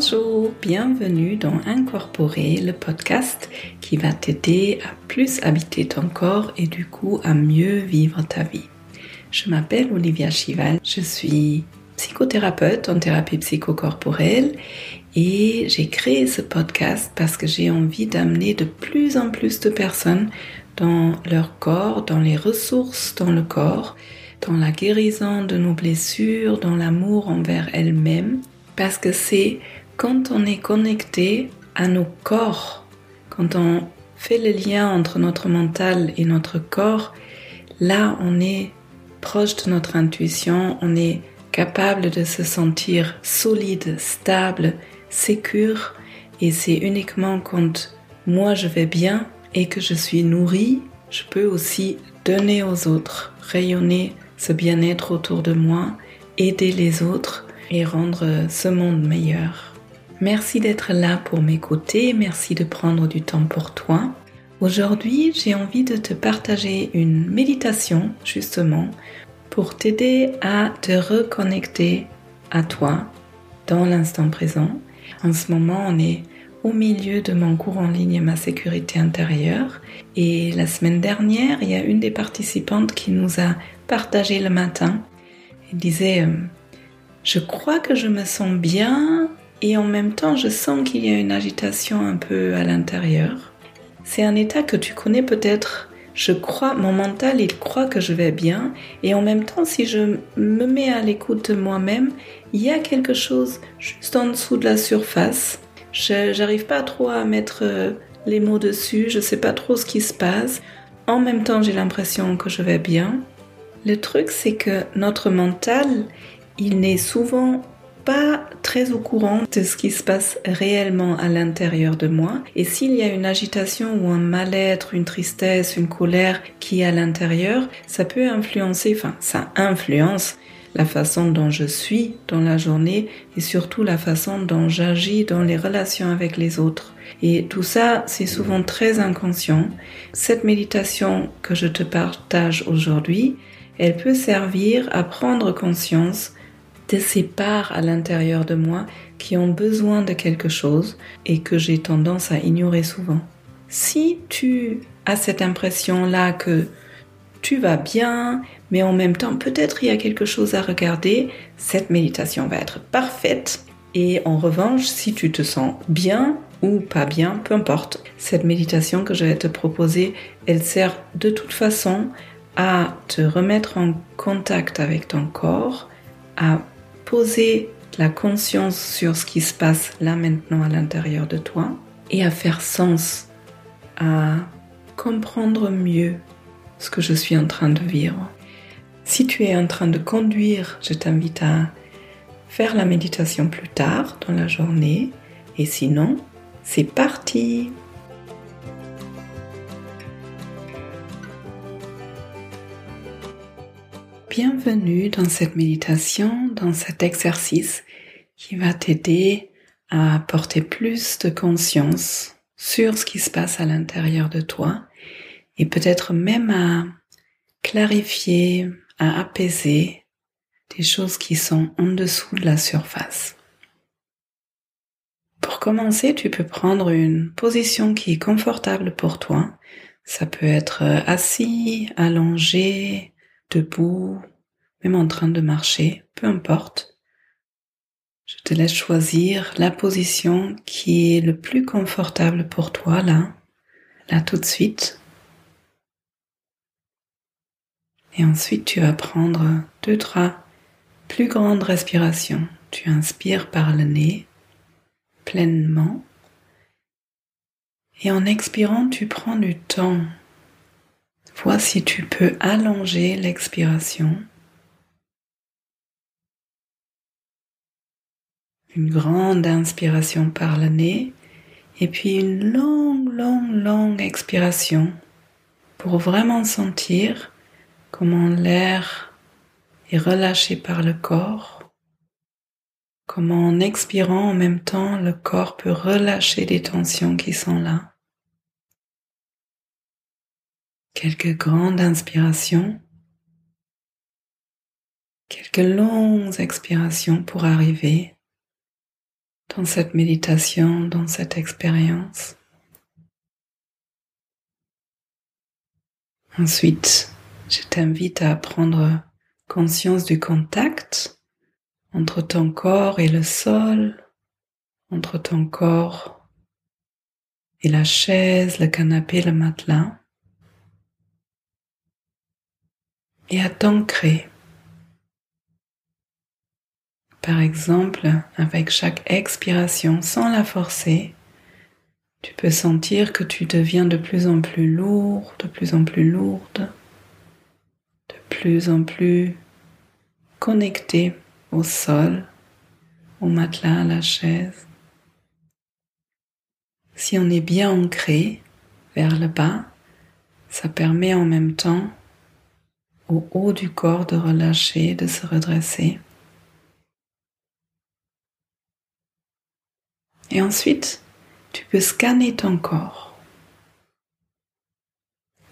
Bonjour, bienvenue dans Incorporer, le podcast qui va t'aider à plus habiter ton corps et du coup à mieux vivre ta vie. Je m'appelle Olivia Chival, je suis psychothérapeute en thérapie psychocorporelle et j'ai créé ce podcast parce que j'ai envie d'amener de plus en plus de personnes dans leur corps, dans les ressources dans le corps, dans la guérison de nos blessures, dans l'amour envers elles-mêmes parce que c'est quand on est connecté à nos corps, quand on fait le lien entre notre mental et notre corps, là on est proche de notre intuition, on est capable de se sentir solide, stable, sécure et c'est uniquement quand moi je vais bien et que je suis nourrie, je peux aussi donner aux autres, rayonner ce bien-être autour de moi, aider les autres et rendre ce monde meilleur. Merci d'être là pour m'écouter, merci de prendre du temps pour toi. Aujourd'hui, j'ai envie de te partager une méditation justement pour t'aider à te reconnecter à toi dans l'instant présent. En ce moment, on est au milieu de mon cours en ligne Ma sécurité intérieure et la semaine dernière, il y a une des participantes qui nous a partagé le matin. Elle disait euh, je crois que je me sens bien et en même temps je sens qu'il y a une agitation un peu à l'intérieur. C'est un état que tu connais peut-être. Je crois, mon mental, il croit que je vais bien et en même temps, si je me mets à l'écoute de moi-même, il y a quelque chose juste en dessous de la surface. Je n'arrive pas trop à mettre euh, les mots dessus, je ne sais pas trop ce qui se passe. En même temps, j'ai l'impression que je vais bien. Le truc, c'est que notre mental, il n'est souvent pas très au courant de ce qui se passe réellement à l'intérieur de moi. Et s'il y a une agitation ou un mal-être, une tristesse, une colère qui est à l'intérieur, ça peut influencer, enfin ça influence la façon dont je suis dans la journée et surtout la façon dont j'agis dans les relations avec les autres. Et tout ça, c'est souvent très inconscient. Cette méditation que je te partage aujourd'hui, elle peut servir à prendre conscience de ces parts à l'intérieur de moi qui ont besoin de quelque chose et que j'ai tendance à ignorer souvent. Si tu as cette impression-là que tu vas bien, mais en même temps peut-être il y a quelque chose à regarder, cette méditation va être parfaite. Et en revanche, si tu te sens bien ou pas bien, peu importe, cette méditation que je vais te proposer, elle sert de toute façon à te remettre en contact avec ton corps, à poser la conscience sur ce qui se passe là maintenant à l'intérieur de toi et à faire sens, à comprendre mieux ce que je suis en train de vivre. Si tu es en train de conduire, je t'invite à faire la méditation plus tard dans la journée et sinon, c'est parti Bienvenue dans cette méditation, dans cet exercice qui va t'aider à porter plus de conscience sur ce qui se passe à l'intérieur de toi et peut-être même à clarifier, à apaiser des choses qui sont en dessous de la surface. Pour commencer, tu peux prendre une position qui est confortable pour toi. Ça peut être assis, allongé, debout, même en train de marcher, peu importe. Je te laisse choisir la position qui est le plus confortable pour toi là, là tout de suite. Et ensuite, tu vas prendre deux, trois plus grandes respirations. Tu inspires par le nez pleinement. Et en expirant, tu prends du temps Vois si tu peux allonger l'expiration. Une grande inspiration par le nez et puis une longue, longue, longue expiration pour vraiment sentir comment l'air est relâché par le corps, comment en expirant en même temps le corps peut relâcher des tensions qui sont là quelques grandes inspirations, quelques longues expirations pour arriver dans cette méditation, dans cette expérience. Ensuite, je t'invite à prendre conscience du contact entre ton corps et le sol, entre ton corps et la chaise, le canapé, le matelas, et à t'ancrer. Par exemple, avec chaque expiration, sans la forcer, tu peux sentir que tu deviens de plus en plus lourd, de plus en plus lourde, de plus en plus connecté au sol, au matelas, à la chaise. Si on est bien ancré vers le bas, ça permet en même temps au haut du corps de relâcher, de se redresser. Et ensuite, tu peux scanner ton corps.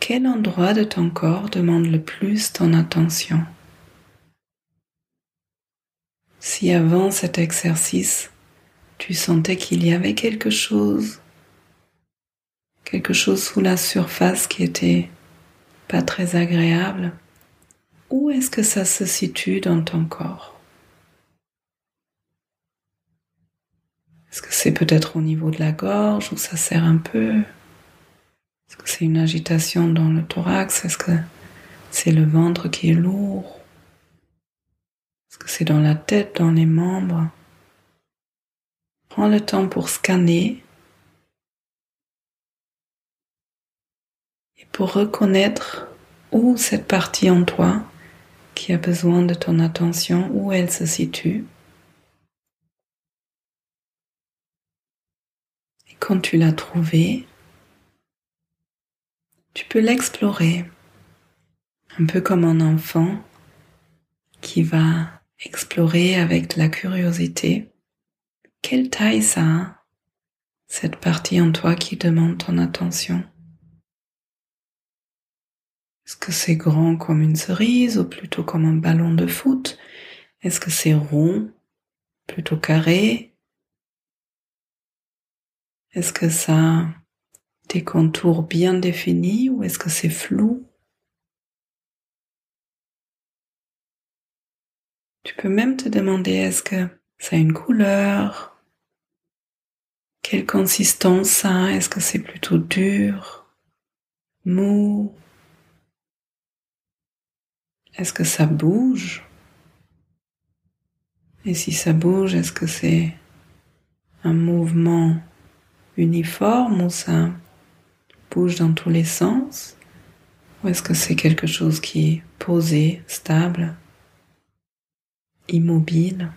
Quel endroit de ton corps demande le plus ton attention? Si avant cet exercice, tu sentais qu'il y avait quelque chose, quelque chose sous la surface qui était pas très agréable, où est-ce que ça se situe dans ton corps? Est-ce que c'est peut-être au niveau de la gorge où ça serre un peu? Est-ce que c'est une agitation dans le thorax? Est-ce que c'est le ventre qui est lourd? Est-ce que c'est dans la tête, dans les membres? Prends le temps pour scanner et pour reconnaître où cette partie en toi qui a besoin de ton attention, où elle se situe. quand tu l'as trouvé, tu peux l'explorer, un peu comme un enfant qui va explorer avec la curiosité quelle taille ça a, cette partie en toi qui demande ton attention? Est-ce que c'est grand comme une cerise ou plutôt comme un ballon de foot? Est-ce que c'est rond, plutôt carré? Est-ce que ça a des contours bien définis ou est-ce que c'est flou? Tu peux même te demander est-ce que ça a une couleur? Quelle consistance ça a? Est-ce que c'est plutôt dur Mou? Est-ce que ça bouge? Et si ça bouge, est-ce que c'est un mouvement uniforme ou ça bouge dans tous les sens? Ou est-ce que c'est quelque chose qui est posé, stable, immobile?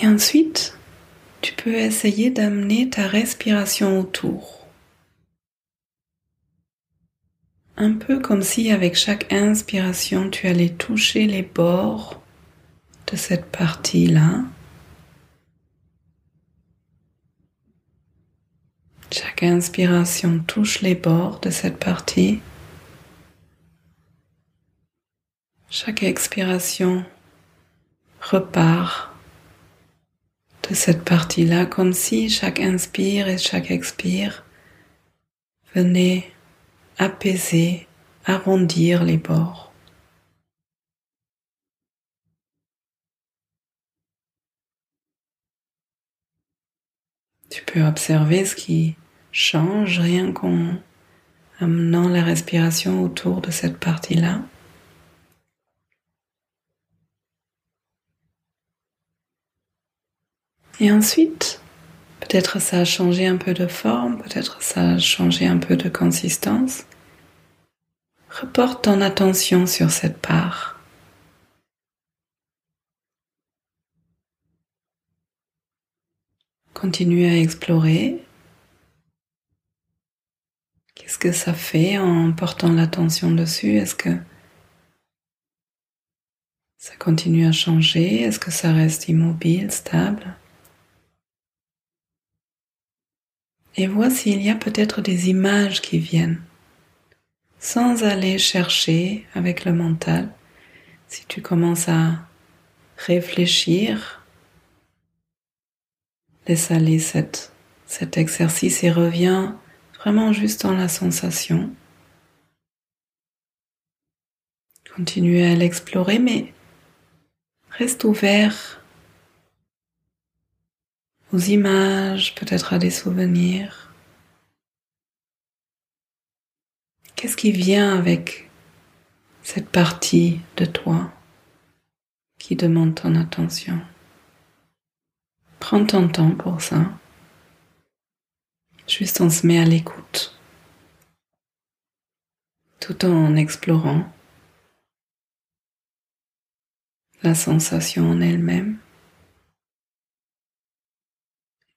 Et ensuite, tu peux essayer d'amener ta respiration autour. Un peu comme si avec chaque inspiration, tu allais toucher les bords de cette partie-là Chaque inspiration touche les bords de cette partie. Chaque expiration repart de cette partie-là comme si chaque inspire et chaque expire venait apaiser, arrondir les bords. Tu peux observer ce qui change rien qu'en amenant la respiration autour de cette partie-là. Et ensuite, peut-être ça a changé un peu de forme, peut-être ça a changé un peu de consistance. Reporte ton attention sur cette part. Continue à explorer. Qu'est-ce que ça fait en portant l'attention dessus? Est-ce que ça continue à changer? Est-ce que ça reste immobile, stable? Et vois s'il y a peut-être des images qui viennent, sans aller chercher avec le mental. Si tu commences à réfléchir, laisse aller cet exercice et reviens vraiment juste dans la sensation. Continue à l'explorer, mais reste ouvert aux images, peut-être à des souvenirs. Qu'est-ce qui vient avec cette partie de toi qui demande ton attention? Prends ton temps pour ça. Juste on se met à l'écoute, tout en explorant la sensation en elle-même.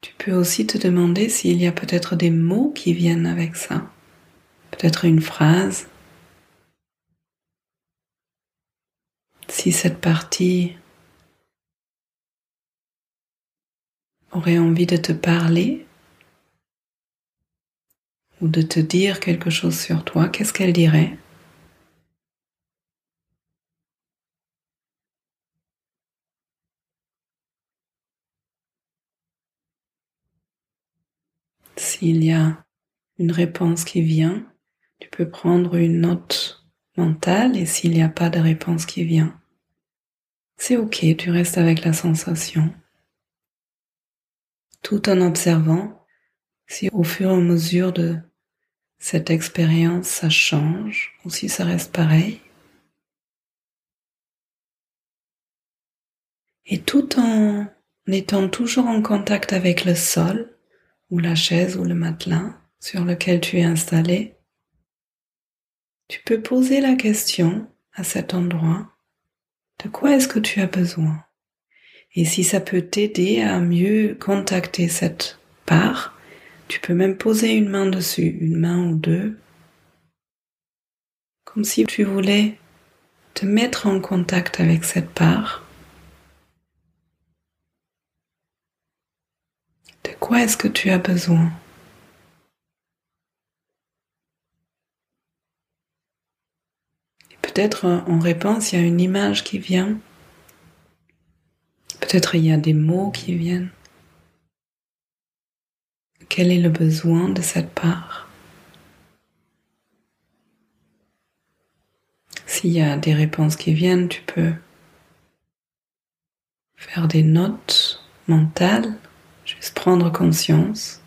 Tu peux aussi te demander s'il y a peut-être des mots qui viennent avec ça, peut-être une phrase. Si cette partie aurait envie de te parler ou de te dire quelque chose sur toi, qu'est-ce qu'elle dirait? S'il y a une réponse qui vient, tu peux prendre une note mentale et s'il n'y a pas de réponse qui vient, c'est ok, tu restes avec la sensation. Tout en observant si au fur et à mesure de cette expérience ça change ou si ça reste pareil. Et tout en étant toujours en contact avec le sol, ou la chaise ou le matelas sur lequel tu es installé, tu peux poser la question à cet endroit, de quoi est-ce que tu as besoin? Et si ça peut t'aider à mieux contacter cette part, tu peux même poser une main dessus, une main ou deux, comme si tu voulais te mettre en contact avec cette part De est-ce que tu as besoin? Peut-être en réponse, il y a une image qui vient. Peut-être il y a des mots qui viennent. Quel est le besoin de cette part? S'il y a des réponses qui viennent, tu peux faire des notes mentales Juste prendre conscience.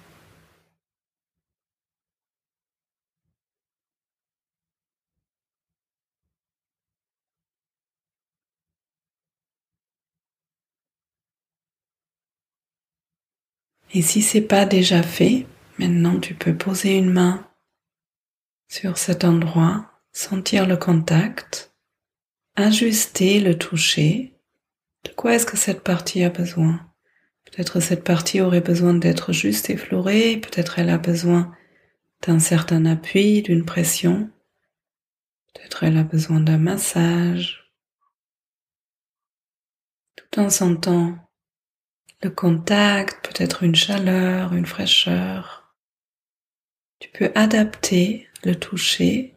Et si c'est pas déjà fait, maintenant tu peux poser une main sur cet endroit, sentir le contact, ajuster le toucher. De quoi est-ce que cette partie a besoin? Peut-être cette partie aurait besoin d'être juste effleurée, peut-être elle a besoin d'un certain appui, d'une pression, peut-être elle a besoin d'un massage, tout en sentant le contact, peut-être une chaleur, une fraîcheur. Tu peux adapter le toucher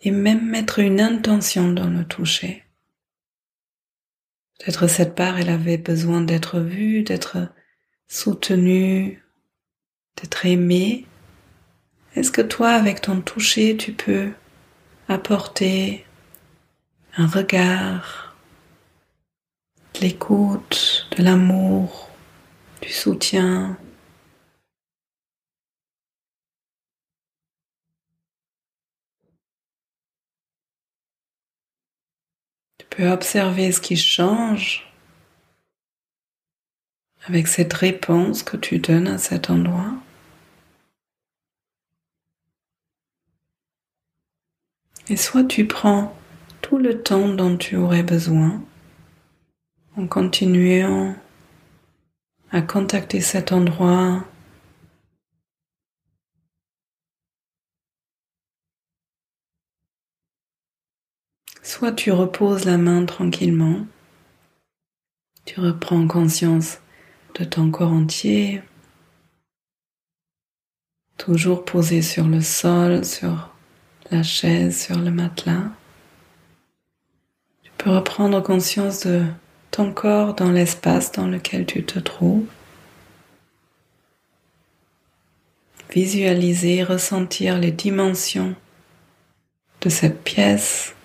et même mettre une intention dans le toucher. Peut-être cette part, elle avait besoin d'être vue, d'être soutenue, d'être aimée. Est-ce que toi, avec ton toucher, tu peux apporter un regard, de l'écoute, de l'amour, du soutien, peux observer ce qui change avec cette réponse que tu donnes à cet endroit. Et soit tu prends tout le temps dont tu aurais besoin en continuant à contacter cet endroit Soit tu reposes la main tranquillement, tu reprends conscience de ton corps entier, toujours posé sur le sol, sur la chaise, sur le matelas. Tu peux reprendre conscience de ton corps dans l'espace dans lequel tu te trouves. Visualiser, ressentir les dimensions de cette pièce.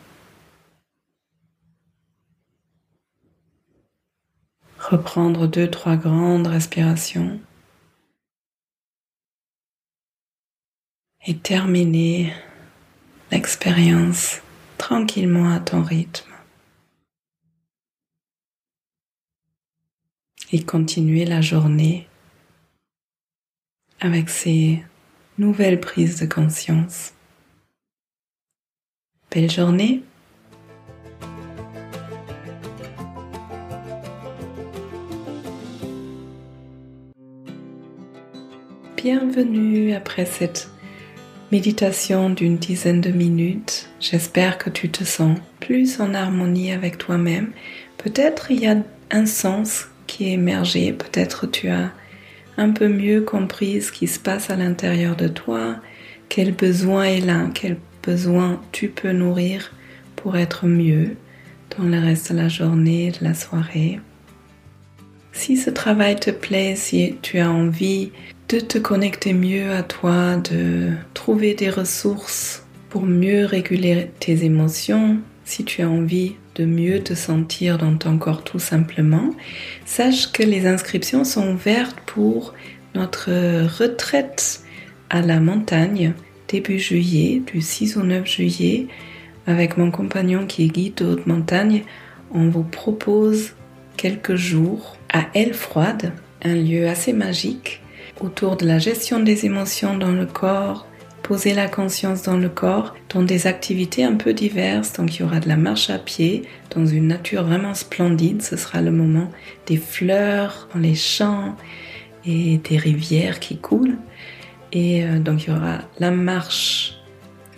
Reprendre deux, trois grandes respirations. Et terminer l'expérience tranquillement à ton rythme. Et continuer la journée avec ces nouvelles prises de conscience. Belle journée Bienvenue après cette méditation d'une dizaine de minutes. J'espère que tu te sens plus en harmonie avec toi-même. Peut-être il y a un sens qui est émergé, peut-être tu as un peu mieux compris ce qui se passe à l'intérieur de toi, quel besoin est là, quel besoin tu peux nourrir pour être mieux dans le reste de la journée, de la soirée? Si ce travail te plaît, si tu as envie de te connecter mieux à toi, de trouver des ressources pour mieux réguler tes émotions, si tu as envie de mieux te sentir dans ton corps tout simplement, sache que les inscriptions sont ouvertes pour notre retraite à la montagne début juillet, du 6 au 9 juillet, avec mon compagnon qui est guide de haute montagne. On vous propose quelques jours à Elle Froide, un lieu assez magique autour de la gestion des émotions dans le corps, poser la conscience dans le corps, dans des activités un peu diverses. Donc il y aura de la marche à pied dans une nature vraiment splendide. Ce sera le moment des fleurs dans les champs et des rivières qui coulent. Et euh, donc il y aura la marche,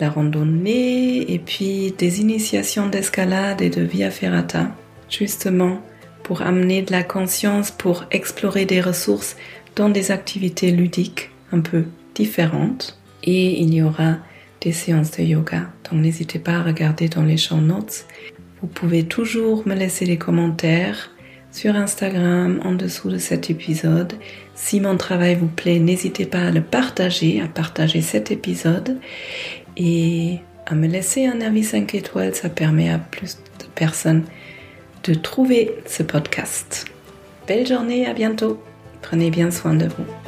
la randonnée et puis des initiations d'escalade et de via ferrata, justement pour amener de la conscience, pour explorer des ressources dans des activités ludiques un peu différentes. Et il y aura des séances de yoga. Donc n'hésitez pas à regarder dans les show notes. Vous pouvez toujours me laisser des commentaires sur Instagram en dessous de cet épisode. Si mon travail vous plaît, n'hésitez pas à le partager, à partager cet épisode et à me laisser un avis 5 étoiles. Ça permet à plus de personnes de trouver ce podcast. Belle journée, à bientôt. Prenez bien soin de vous.